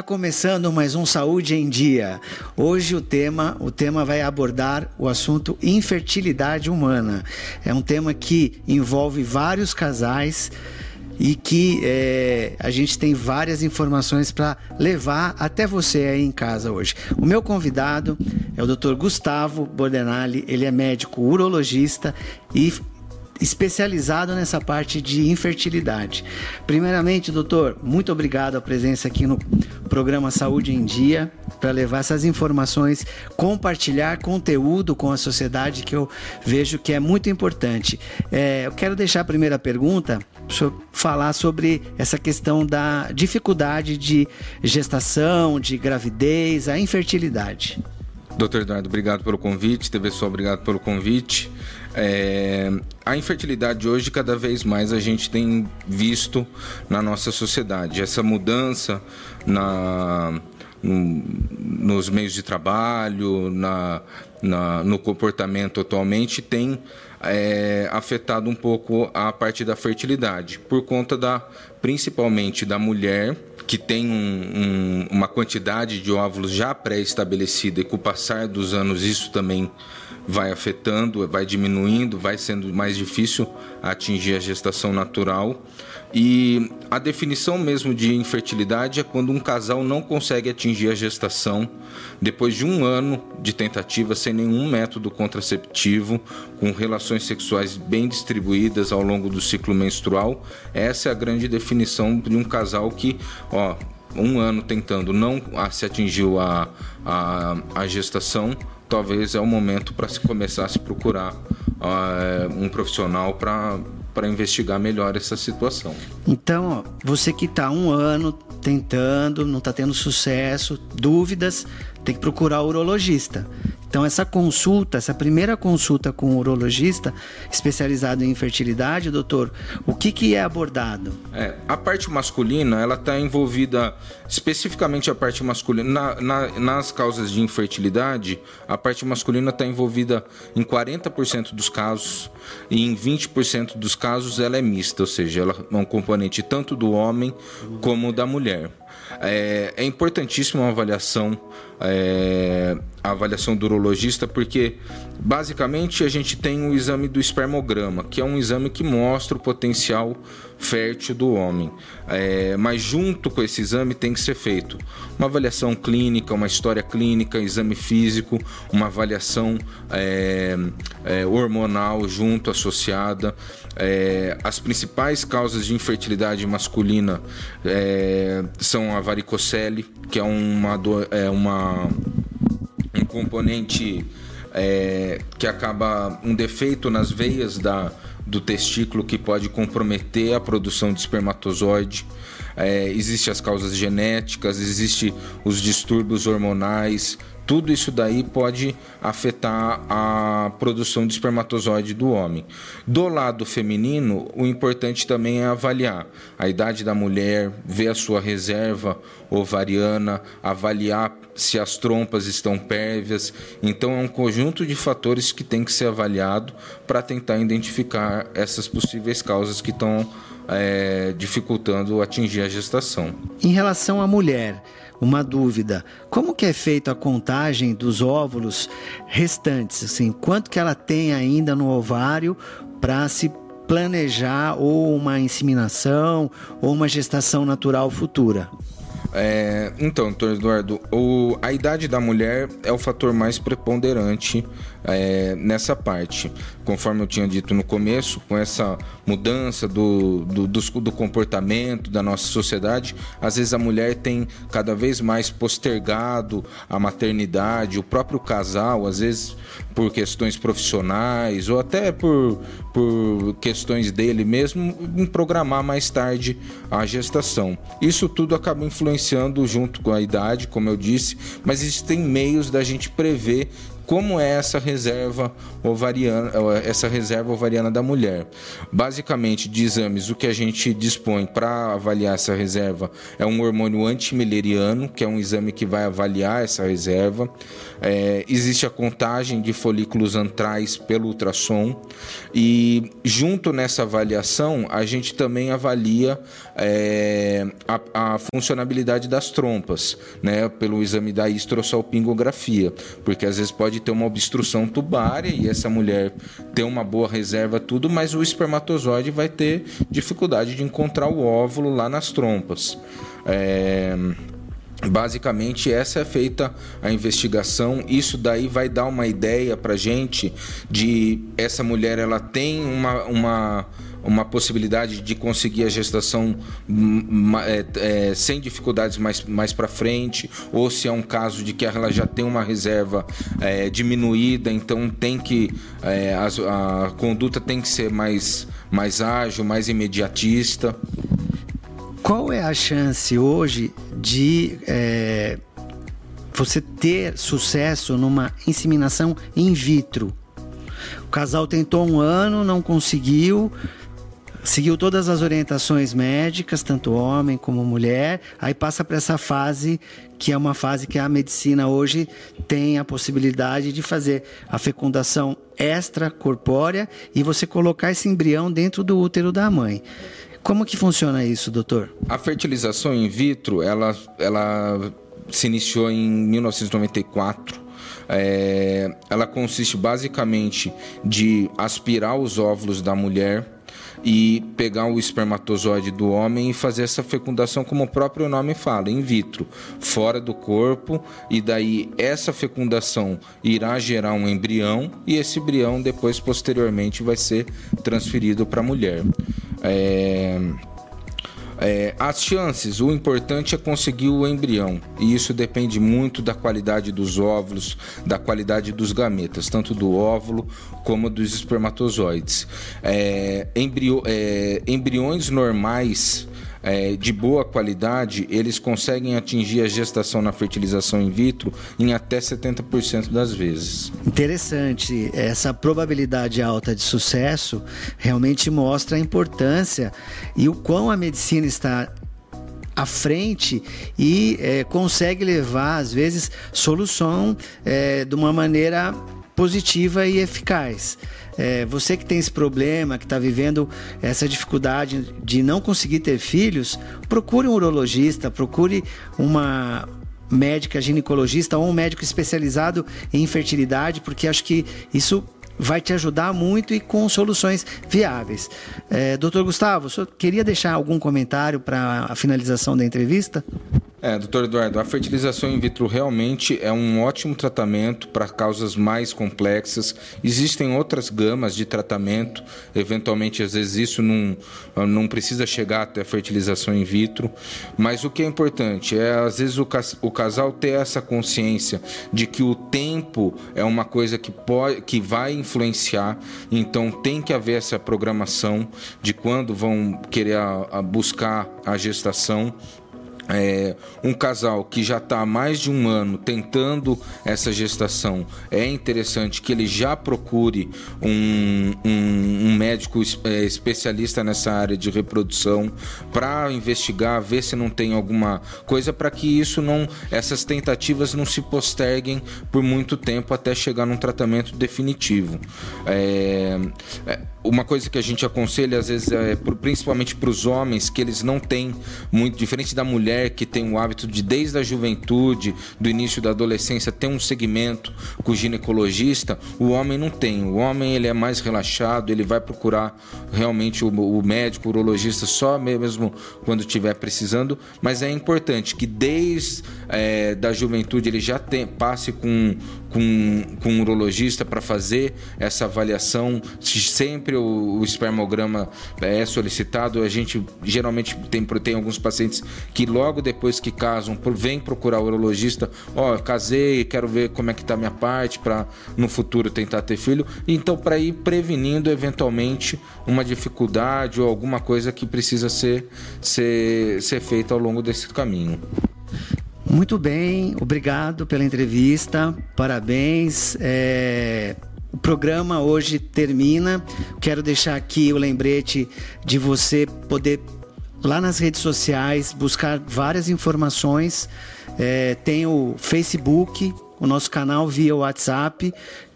Está começando mais um Saúde em Dia. Hoje o tema, o tema vai abordar o assunto infertilidade humana. É um tema que envolve vários casais e que é, a gente tem várias informações para levar até você aí em casa hoje. O meu convidado é o Dr. Gustavo Bordenali, ele é médico urologista e especializado nessa parte de infertilidade. Primeiramente, doutor, muito obrigado a presença aqui no programa Saúde em Dia para levar essas informações, compartilhar conteúdo com a sociedade que eu vejo que é muito importante. É, eu quero deixar a primeira pergunta falar sobre essa questão da dificuldade de gestação, de gravidez, a infertilidade. Doutor Eduardo, obrigado pelo convite. TV Sol, obrigado pelo convite. É, a infertilidade hoje, cada vez mais, a gente tem visto na nossa sociedade. Essa mudança na, no, nos meios de trabalho, na, na, no comportamento atualmente, tem é, afetado um pouco a parte da fertilidade, por conta da, principalmente da mulher que tem um, um, uma quantidade de óvulos já pré-estabelecida e com o passar dos anos isso também vai afetando, vai diminuindo, vai sendo mais difícil atingir a gestação natural. E a definição mesmo de infertilidade é quando um casal não consegue atingir a gestação depois de um ano de tentativa sem nenhum método contraceptivo, com relações sexuais bem distribuídas ao longo do ciclo menstrual. Essa é a grande definição de um casal que, ó, um ano tentando não se atingiu a, a, a gestação, talvez é o momento para se começar a se procurar uh, um profissional para para investigar melhor essa situação. Então, ó, você que está um ano tentando, não está tendo sucesso, dúvidas, tem que procurar o urologista. Então, essa consulta, essa primeira consulta com o urologista especializado em infertilidade, doutor, o que, que é abordado? É, a parte masculina, ela está envolvida, especificamente a parte masculina, na, na, nas causas de infertilidade, a parte masculina está envolvida em 40% dos casos e em 20% dos casos ela é mista, ou seja, ela é um componente tanto do homem como da mulher. É, é importantíssima a avaliação, é, a avaliação do urologista, porque basicamente a gente tem o exame do espermograma, que é um exame que mostra o potencial fértil do homem. É, mas junto com esse exame tem que ser feito uma avaliação clínica, uma história clínica, exame físico, uma avaliação é, é, hormonal junto associada. É, as principais causas de infertilidade masculina é, são a varicocele, que é uma, é uma um componente é, que acaba um defeito nas veias da, do testículo que pode comprometer a produção de espermatozoide. É, Existem as causas genéticas, existem os distúrbios hormonais, tudo isso daí pode afetar a produção de espermatozoide do homem. Do lado feminino, o importante também é avaliar a idade da mulher, ver a sua reserva ovariana, avaliar se as trompas estão pérvias. Então, é um conjunto de fatores que tem que ser avaliado para tentar identificar essas possíveis causas que estão é, dificultando atingir a gestação. Em relação à mulher, uma dúvida. Como que é feita a contagem dos óvulos restantes? Assim, quanto que ela tem ainda no ovário para se planejar ou uma inseminação ou uma gestação natural futura? É, então, doutor Eduardo, o, a idade da mulher é o fator mais preponderante é, nessa parte. Conforme eu tinha dito no começo, com essa mudança do, do, do, do, comportamento da nossa sociedade, às vezes a mulher tem cada vez mais postergado a maternidade, o próprio casal, às vezes por questões profissionais ou até por, por questões dele mesmo, em programar mais tarde a gestação. Isso tudo acaba influenciando junto com a idade, como eu disse, mas existem meios da gente prever como é essa reserva ovariana, essa reserva ovariana da mulher. Basicamente, de exames, o que a gente dispõe para avaliar essa reserva é um hormônio antimileriano, que é um exame que vai avaliar essa reserva. É, existe a contagem de folículos antrais pelo ultrassom e junto nessa avaliação a gente também avalia é, a, a, funcionabilidade das trompas, né, pelo exame da histrossalpingografia, porque às vezes pode ter uma obstrução tubária e essa mulher ter uma boa reserva, tudo, mas o espermatozoide vai ter dificuldade de encontrar o óvulo lá nas trompas. É... Basicamente, essa é feita a investigação. Isso daí vai dar uma ideia para gente de essa mulher ela tem uma, uma uma possibilidade de conseguir a gestação é, é, sem dificuldades mais, mais para frente, ou se é um caso de que ela já tem uma reserva é, diminuída, então tem que é, a, a, conduta tem que ser mais, mais ágil, mais imediatista. Qual é a chance hoje de é, você ter sucesso numa inseminação in vitro? O casal tentou um ano, não conseguiu seguiu todas as orientações médicas, tanto homem como mulher, aí passa para essa fase que é uma fase que a medicina hoje tem a possibilidade de fazer a fecundação extracorpórea e você colocar esse embrião dentro do útero da mãe. Como que funciona isso, doutor? A fertilização in vitro, ela, ela se iniciou em 1994. É, ela consiste basicamente de aspirar os óvulos da mulher e pegar o espermatozoide do homem e fazer essa fecundação, como o próprio nome fala, in vitro, fora do corpo, e daí essa fecundação irá gerar um embrião e esse embrião depois, posteriormente, vai ser transferido para a mulher. É... É, as chances, o importante é conseguir o embrião, e isso depende muito da qualidade dos óvulos, da qualidade dos gametas, tanto do óvulo como dos espermatozoides. É, embrio, é, embriões normais é, de boa qualidade, eles conseguem atingir a gestação na fertilização in vitro em até 70% das vezes. Interessante. Essa probabilidade alta de sucesso realmente mostra a importância e o quão a medicina está à frente e é, consegue levar, às vezes, solução é, de uma maneira positiva e eficaz. É, você que tem esse problema, que está vivendo essa dificuldade de não conseguir ter filhos, procure um urologista, procure uma médica ginecologista ou um médico especializado em fertilidade, porque acho que isso vai te ajudar muito e com soluções viáveis. É, doutor Gustavo, o senhor queria deixar algum comentário para a finalização da entrevista? É, doutor Eduardo, a fertilização in vitro realmente é um ótimo tratamento para causas mais complexas. Existem outras gamas de tratamento, eventualmente, às vezes, isso não, não precisa chegar até a fertilização in vitro. Mas o que é importante é, às vezes, o, o casal ter essa consciência de que o tempo é uma coisa que, pode, que vai influenciar, então tem que haver essa programação de quando vão querer a, a buscar a gestação é, um casal que já está há mais de um ano tentando essa gestação, é interessante que ele já procure um, um, um médico é, especialista nessa área de reprodução para investigar, ver se não tem alguma coisa para que isso não, essas tentativas não se posterguem por muito tempo até chegar num tratamento definitivo. É, é uma coisa que a gente aconselha às vezes é principalmente para os homens que eles não têm muito diferente da mulher que tem o hábito de desde a juventude do início da adolescência ter um segmento com o ginecologista o homem não tem. O homem ele é mais relaxado ele vai procurar realmente o, o médico o urologista só mesmo quando estiver precisando. Mas é importante que desde é, da juventude ele já tem, passe com com, com um urologista para fazer essa avaliação sempre sempre o, o espermograma é solicitado, a gente geralmente tem, tem alguns pacientes que logo depois que casam vem procurar o urologista, ó, oh, casei, quero ver como é que tá a minha parte para no futuro tentar ter filho. Então para ir prevenindo eventualmente uma dificuldade ou alguma coisa que precisa ser ser, ser feita ao longo desse caminho. Muito bem, obrigado pela entrevista, parabéns. É... O programa hoje termina. Quero deixar aqui o lembrete de você poder lá nas redes sociais buscar várias informações. É, tem o Facebook, o nosso canal via WhatsApp.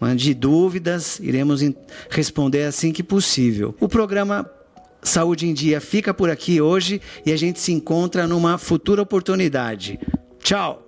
Mande dúvidas, iremos responder assim que possível. O programa Saúde em Dia fica por aqui hoje e a gente se encontra numa futura oportunidade. Tchau!